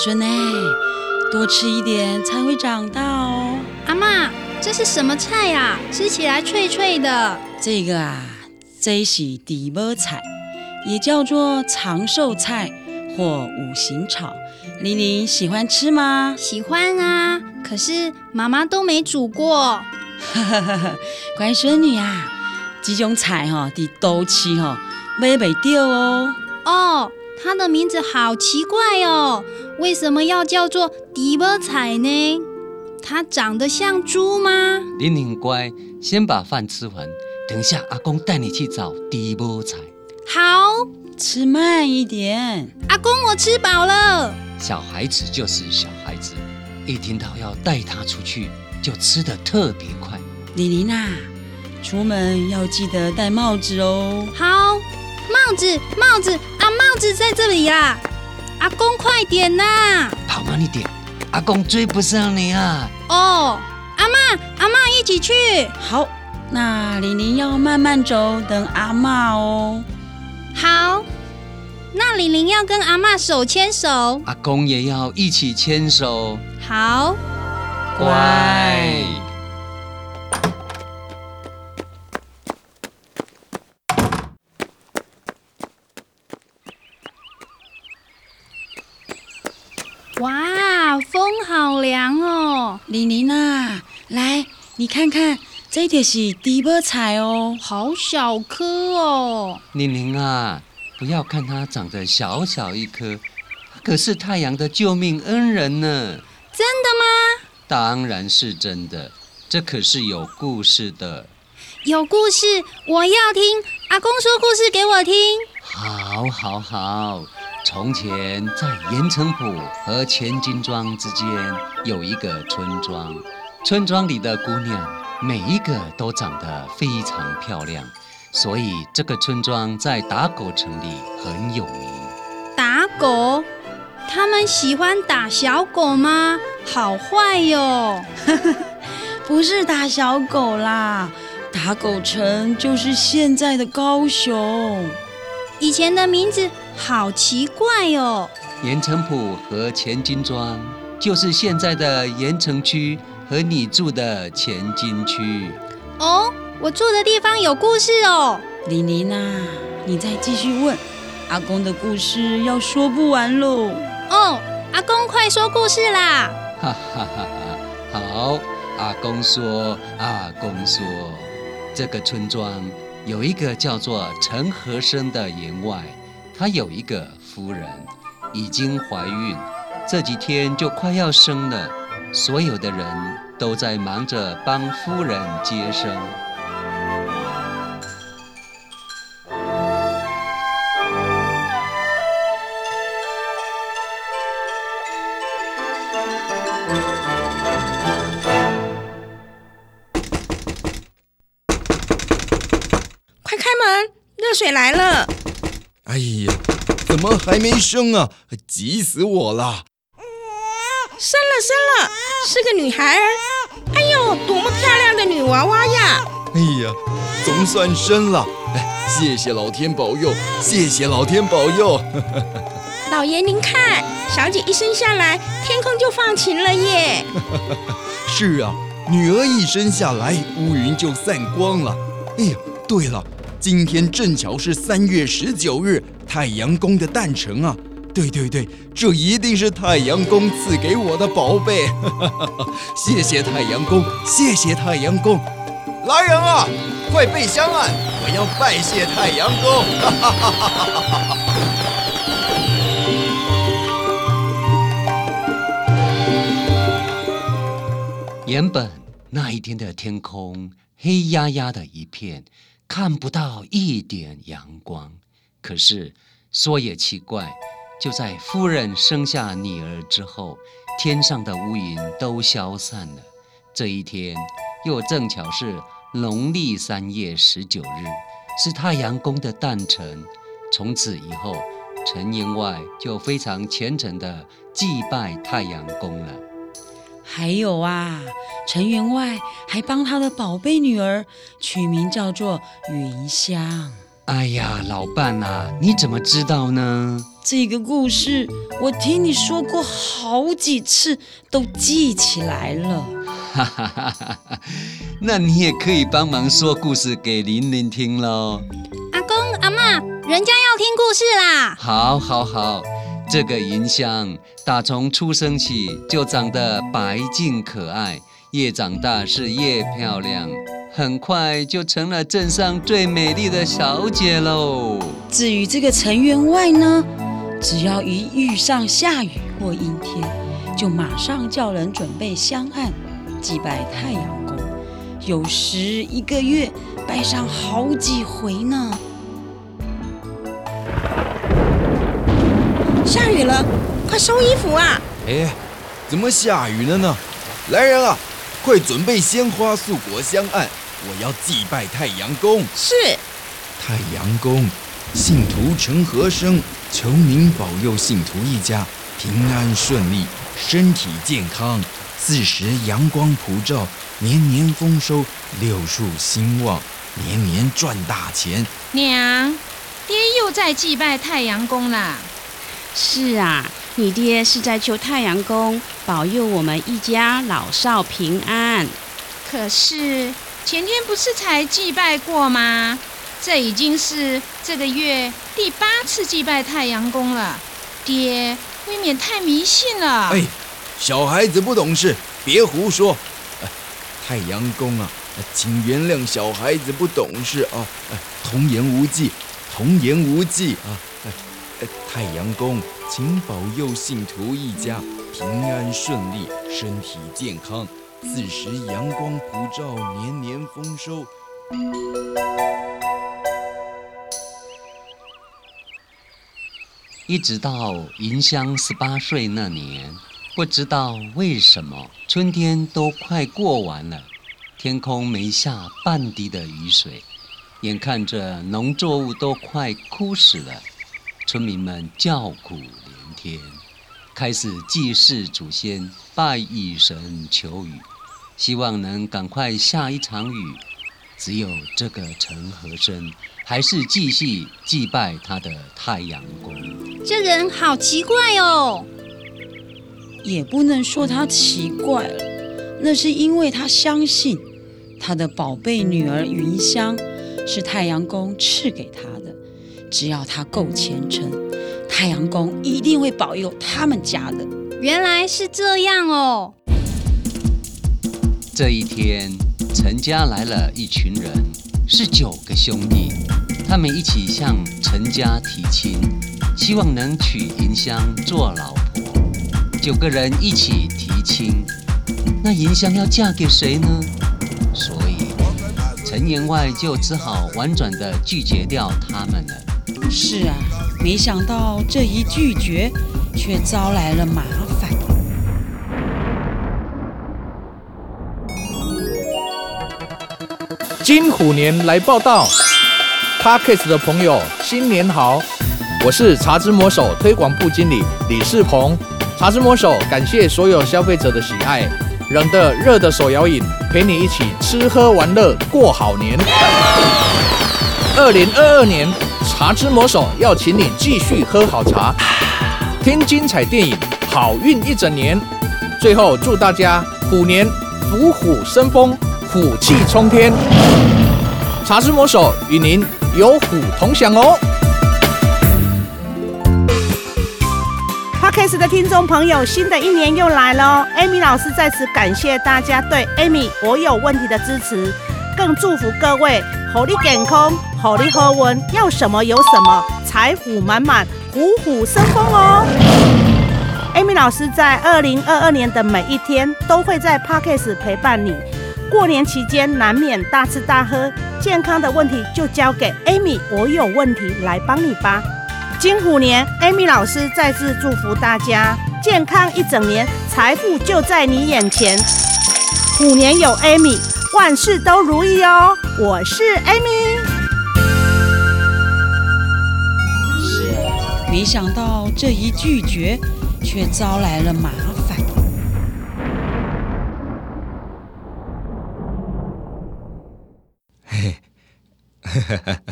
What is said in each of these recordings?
乖孙哎，多吃一点才会长大哦。阿妈，这是什么菜呀、吃起来脆脆的。这个啊，这是地波菜，也叫做长寿菜或五行草。玲玲喜欢吃吗？喜欢啊，可是妈妈都没煮过。乖孙女啊，这种菜哈、哦，伫都吃哈、哦、买袂到哦。哦，它的名字好奇怪哦，为什么要叫做迪波菜呢？它长得像猪吗？玲玲乖，先把饭吃完，等一下阿公带你去找低波菜。好，吃慢一点。阿公，我吃饱了。小孩子就是小孩子，一听到要带他出去，就吃得特别快。玲玲啊，出门要记得戴帽子哦。好，帽子，帽子啊，帽子在这里啦。阿公，快点呐！跑慢一点，阿公追不上你啊！哦，阿妈，阿妈一起去。好，那玲玲要慢慢走，等阿嬷哦。好，那玲玲要跟阿妈手牵手。阿公也要一起牵手，好，乖。哦，玲玲啊，来，你看看，这就是地波菜哦。好小颗哦。玲玲啊，不要看它长得小小一颗，可是太阳的救命恩人呢。真的吗？当然是真的，这可是有故事的。有故事，我要听。阿公说故事给我听。好，好，好。从前在盐城埔和前金庄之间有一个村庄，村庄里的姑娘每一个都长得非常漂亮，所以这个村庄在打狗城里很有名。打狗？他们喜欢打小狗吗？好坏哟！不是打小狗啦，打狗城就是现在的高雄。以前的名字好奇怪哦。盐城埔和前金庄就是现在的盐城区和你住的前金区。哦，我住的地方有故事哦。玲玲啊，你再继续问，阿公的故事要说不完喽。哦，阿公快说故事啦！哈哈哈哈！好，阿公说，阿公说，这个村庄有一个叫做陈和生的员外，他有一个夫人，已经怀孕，这几天就快要生了，所有的人都在忙着帮夫人接生。怎么还没生啊？急死我了！生了生了，是个女孩儿。哎呦，多么漂亮的女娃娃呀！哎呀，总算生了！哎，谢谢老天保佑，谢谢老天保佑！老爷您看，小姐一生下来，天空就放晴了耶！是啊，女儿一生下来，乌云就散光了。哎呀，对了，今天正巧是三月十九日，太阳宫的诞辰啊！对对对，这一定是太阳宫赐给我的宝贝。谢谢太阳宫，谢谢太阳宫。来人啊，快备香案，我要拜谢太阳宫。原本那一天的天空黑压压的一片，看不到一点阳光。可是说也奇怪，就在夫人生下女儿之后，天上的乌云都消散了。这一天又正巧是农历三月十九日，是太阳公的诞辰。从此以后，陈员外就非常虔诚地祭拜太阳公了。还有啊，陈员外还帮他的宝贝女儿取名叫做云香。哎呀，老伴啊，你怎么知道呢？这个故事我听你说过好几次，都记起来了。哈哈哈哈哈！那你也可以帮忙说故事给玲玲听喽。阿公阿妈，人家要听故事啦。好，好，好。这个银香打从出生起就长得白净可爱，越长大是越漂亮，很快就成了镇上最美丽的小姐喽。至于这个陈员外呢，只要一遇上下雨或阴天，就马上叫人准备香案，祭拜太阳公，有时一个月拜上好几回呢。下雨了，快收衣服啊！哎，怎么下雨了呢？来人啊，快准备鲜花、素果、香案，我要祭拜太阳公。是，太阳公，信徒陈和生，求您保佑信徒一家平安顺利，身体健康，四时阳光普照，年年丰收，六畜兴旺，年年赚大钱。娘，爹又在祭拜太阳公了。是啊，你爹是在求太阳公保佑我们一家老少平安。可是前天不是才祭拜过吗？这已经是这个月第八次祭拜太阳宫了，爹未免太迷信了。哎，小孩子不懂事，别胡说。太阳宫啊，请原谅小孩子不懂事啊。童言无忌，童言无忌啊。太阳宫，请保佑信徒一家平安顺利，身体健康，四时阳光普照，年年丰收。一直到银香十八岁那年，不知道为什么，春天都快过完了，天空没下半滴的雨水，眼看着农作物都快枯死了。村民们叫苦连天，开始祭祀祖先、拜雨神求雨，希望能赶快下一场雨。只有这个陈和生，还是继续祭拜他的太阳公。这人好奇怪哦，也不能说他奇怪了，那是因为他相信他的宝贝女儿云香是太阳公赐给他的。只要他够虔诚，太阳公一定会保佑他们家的。原来是这样哦。这一天，陈家来了一群人，是九个兄弟，他们一起向陈家提亲，希望能娶银香做老婆。九个人一起提亲，那银香要嫁给谁呢？所以陈员外就只好婉转的拒绝掉他们了。是啊，没想到这一拒绝，却招来了麻烦。金虎年来报道，Parkes 的朋友新年好，我是茶之魔手推广部经理李世鹏。茶之魔手感谢所有消费者的喜爱，冷的热的手摇饮，陪你一起吃喝玩乐过好年。二零二二年。茶之魔手要请你继续喝好茶，听精彩电影，好运一整年。最后祝大家虎年虎虎生风，虎气冲天。茶之魔手与您有虎同享哦。Parkes 的听众朋友，新的一年又来了！Amy 老师在此感谢大家对 Amy 我有问题的支持，更祝福各位火力健康，火力和温，要什么有什么，财富满满，虎虎生风哦！Amy 老师在二零二二年的每一天都会在 Parkes 陪伴你。过年期间难免大吃大喝，健康的问题就交给 Amy 我有问题来帮你吧。金虎年，Amy 老师再次祝福大家健康一整年，财富就在你眼前。虎年有 Amy，万事都如意哦。我是 Amy。没想到这一拒绝，却招来了麻烦。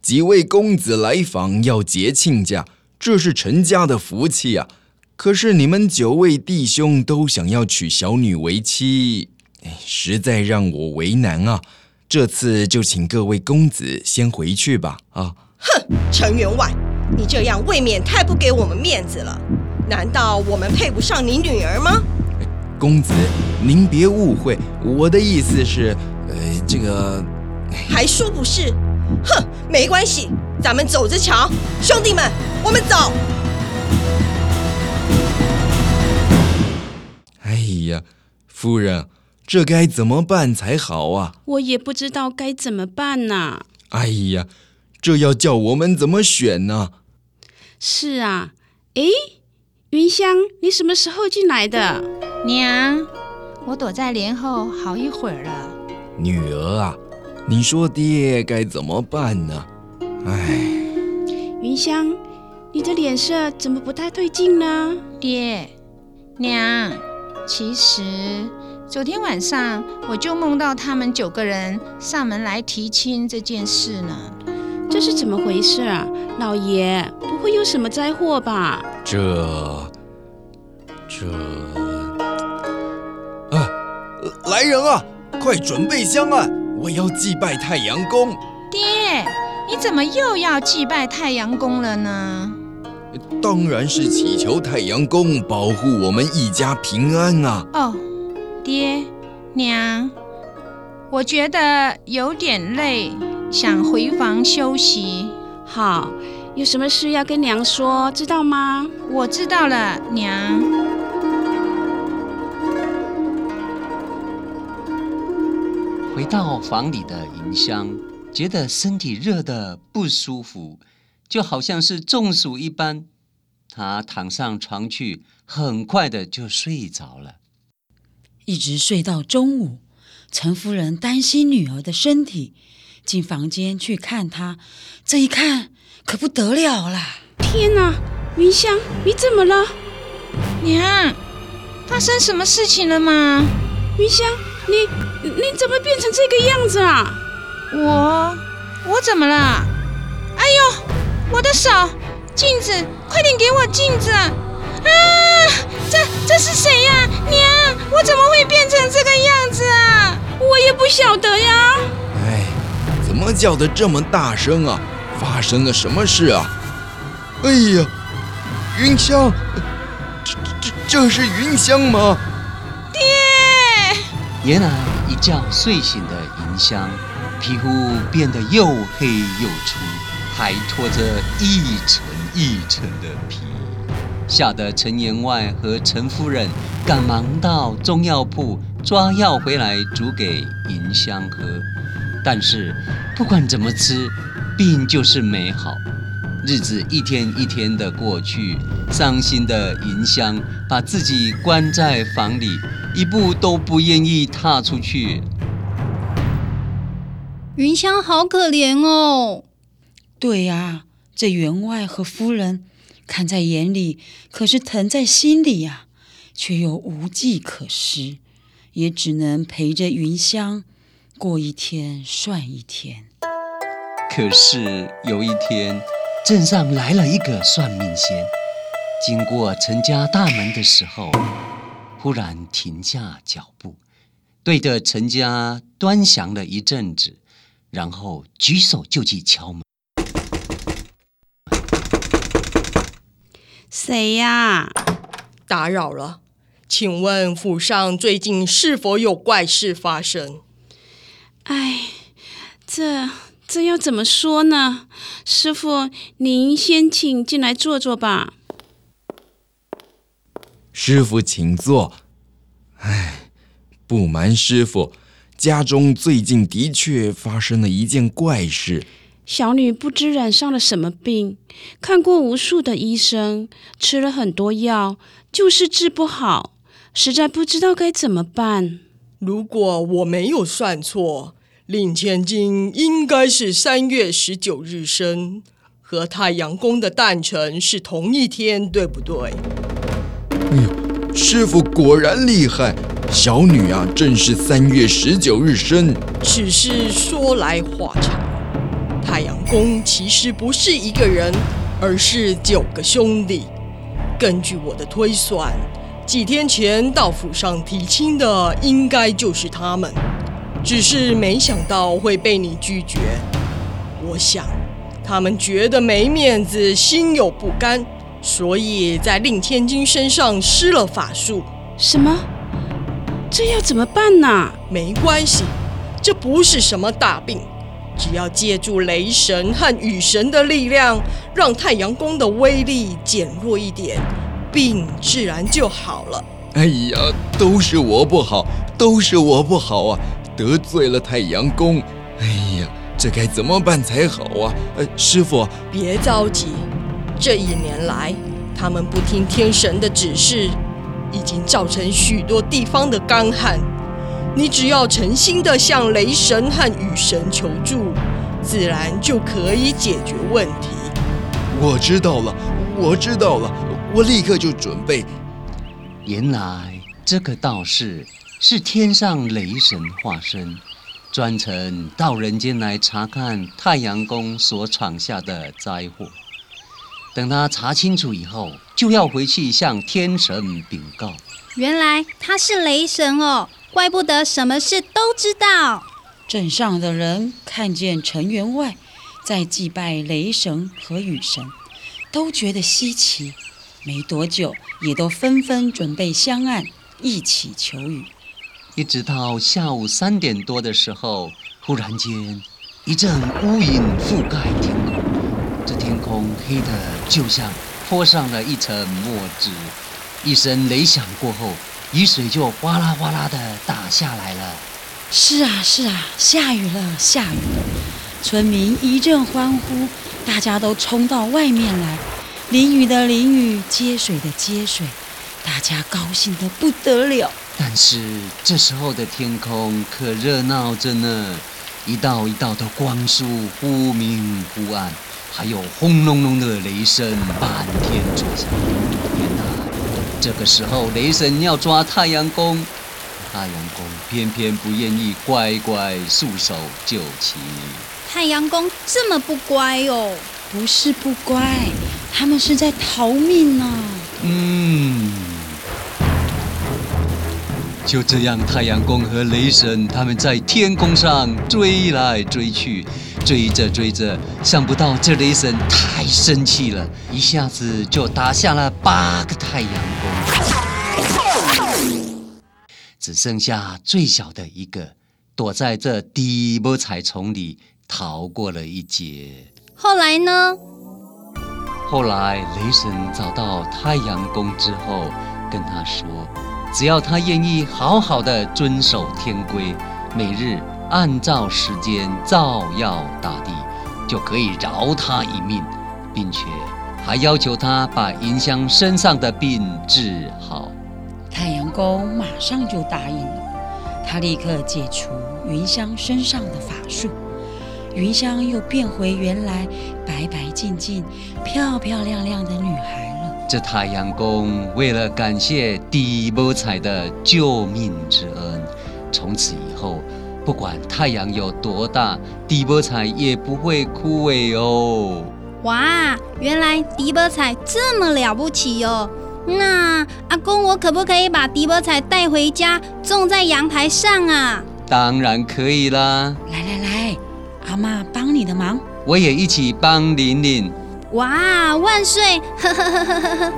几位公子来访要结亲家，这是陈家的福气啊！可是你们九位弟兄都想要娶小女为妻，哎实在让我为难啊！这次就请各位公子先回去吧。啊，哼，陈员外，你这样未免太不给我们面子了。难道我们配不上你女儿吗？公子，您别误会，我的意思是，呃，这个还说不是？哼，没关系，咱们走着瞧。兄弟们，我们走。哎呀，夫人，这该怎么办才好啊？我也不知道该怎么办呐、哎呀，这要叫我们怎么选呢？是啊，诶，云香，你什么时候进来的？娘，我躲在帘后好一会儿了。女儿啊，你说爹该怎么办呢？哎，云香，你的脸色怎么不太对劲呢？爹，娘，其实昨天晚上我就梦到他们九个人上门来提亲这件事呢。这是怎么回事啊？老爷，不会有什么灾祸吧？这这啊，来人啊，快准备香案，我要祭拜太阳公。爹，你怎么又要祭拜太阳公了呢？当然是祈求太阳公保护我们一家平安啊！哦，爹娘，我觉得有点累，想回房休息。好，有什么事要跟娘说，知道吗？我知道了，娘。回到房里的银香，觉得身体热的不舒服，就好像是中暑一般。她躺上床去，很快的就睡着了。一直睡到中午，陈夫人担心女儿的身体，进房间去看她。这一看可不得了啦！天哪，云香，你怎么了？娘，发生什么事情了吗？云香，你你怎么变成这个样子啊？我我怎么了？哎呦，我的手！镜子，快点给我镜子！啊，这这是谁呀？娘，我怎么会变成这个样子啊？我也不晓得呀。怎么叫的这么大声啊？发生了什么事啊？哎呀，云香，这这这是云香吗？爹！原来一觉睡醒的银香，皮肤变得又黑又粗，还拖着一层一层的皮，吓得陈员外和陈夫人赶忙到中药铺抓药回来煮给银香喝。但是不管怎么吃，病就是没好。日子一天一天的过去，伤心的银香把自己关在房里，一步都不愿意踏出去。云香好可怜哦。对呀、这员外和夫人看在眼里，可是疼在心里呀、却又无计可施，也只能陪着云香过一天算一天。可是有一天，镇上来了一个算命仙，经过陈家大门的时候，忽然停下脚步，对着陈家端详了一阵子，然后举手就去敲门。谁呀？打扰了，请问府上最近是否有怪事发生？哎，这这要怎么说呢？师傅，您先请进来坐坐吧。师傅，请坐。哎，不瞒师傅，家中最近的确发生了一件怪事。小女不知染上了什么病，看过无数的医生，吃了很多药，就是治不好，实在不知道该怎么办。如果我没有算错，令千金应该是三月十九日生，和太阳宫的诞辰是同一天，对不对？哎呦，师傅果然厉害！小女啊，正是三月十九日生。只是说来话长。太阳宫其实不是一个人，而是九个兄弟。根据我的推算，几天前到府上提亲的应该就是他们，只是没想到会被你拒绝。我想，他们觉得没面子，心有不甘，所以在令千金身上施了法术。什么？这要怎么办呢？没关系，这不是什么大病。只要借助雷神和雨神的力量，让太阳宫的威力减弱一点，病自然就好了。哎呀，都是我不好，都是我不好啊！得罪了太阳宫，哎呀，这该怎么办才好啊？呃，师傅，别着急，这一年来，他们不听天神的指示，已经造成许多地方的干旱。你只要诚心的向雷神和雨神求助，自然就可以解决问题。我知道了，我知道了，我立刻就准备。原来这个道士是天上雷神化身，专程到人间来查看太阳宫所闯下的灾祸。等他查清楚以后，就要回去向天神禀告。原来他是雷神哦。怪不得什么事都知道。镇上的人看见陈员外在祭拜雷神和雨神，都觉得稀奇。没多久，也都纷纷准备香案，一起求雨。一直到下午三点多的时候，忽然间一阵乌云覆盖天空，这天空黑的就像泼上了一层墨汁。一声雷响过后。雨水就哗啦哗啦的打下来了。是啊，是啊，下雨了，下雨了！村民一阵欢呼，大家都冲到外面来，淋雨的淋雨，接水的接水，大家高兴的不得了。但是这时候的天空可热闹着呢，一道一道的光束忽明忽暗，还有轰隆隆的雷声满天作响。这个时候，雷神要抓太阳公，太阳宫偏偏不愿意乖乖束手就擒。太阳公这么不乖哦？不是不乖，他们是在逃命呢。嗯，就这样，太阳公和雷神他们在天空上追来追去。追着追着，想不到这雷神太生气了，一下子就打下了八个太阳公，只剩下最小的一个躲在这低波彩丛里逃过了一劫。后来呢？后来雷神找到太阳公之后，跟他说，只要他愿意好好的遵守天规，每日。按照时间照耀大地，就可以饶他一命，并且还要求他把云香身上的病治好。太阳宫马上就答应了，他立刻解除云香身上的法术，云香又变回原来白白净净、漂漂亮亮的女孩。这太阳公为了感谢地波彩的救命之恩，从此以后。不管太阳有多大，迪波彩也不会枯萎哦。哇，原来迪波彩这么了不起哦！那阿公，我可不可以把迪波彩带回家，种在阳台上啊？当然可以啦！来来来，阿妈帮你的忙，我也一起帮玲玲。哇，万岁！呵呵呵呵呵呵。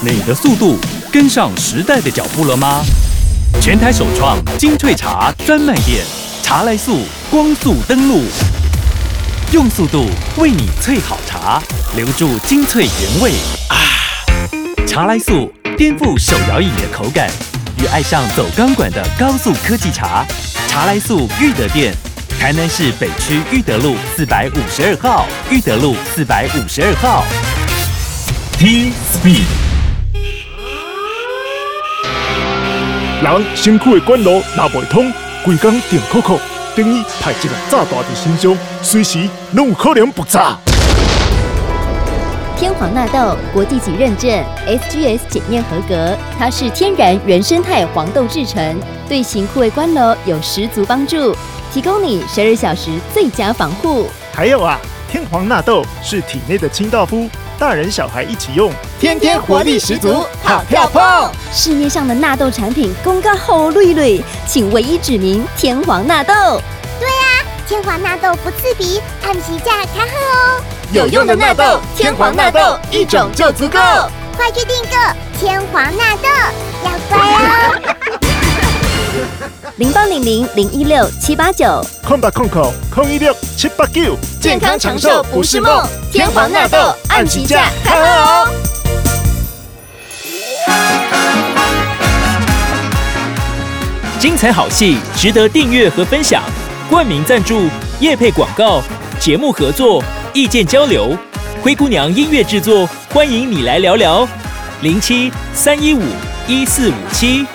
你的速度跟上时代的脚步了吗？全台首创精粹茶专卖店，茶来速光速登录，用速度为你萃好茶，留住精粹原味啊！茶来速。颠覆手摇饮的口感，与爱上走钢管的高速科技茶。茶来速裕德店，台南市北区裕德路四百五十二号，裕德路四百五十二号。T Speed。人辛苦的管路若袂通，规工电扣扣，等于派一个炸弹在身上，随时拢有可能爆炸。天皇纳豆国际级认证，SGS 检验合格，它是天然原生态黄豆制成，对型枯萎关楼有十足帮助，提供你十二小时最佳防护。还有啊，天皇纳豆是体内的清道夫，大人小孩一起用，天天活力十足，好跳碰！市面上的纳豆产品公告好绿绿，请唯一指明天皇纳豆。对啊，天皇纳豆不刺鼻，按时价开喝哦。有用的纳豆，天皇纳豆一种就足够，快去订购天皇纳豆，要乖哦。零八零零零一六七八九，空八空口空一六七八九，健康长寿不是梦，天皇纳豆按起价开喝哦。精彩好戏值得订阅和分享，冠名赞助、业配广告、节目合作。意见交流，灰姑娘音乐制作，欢迎你来聊聊，零七三一五一四五七。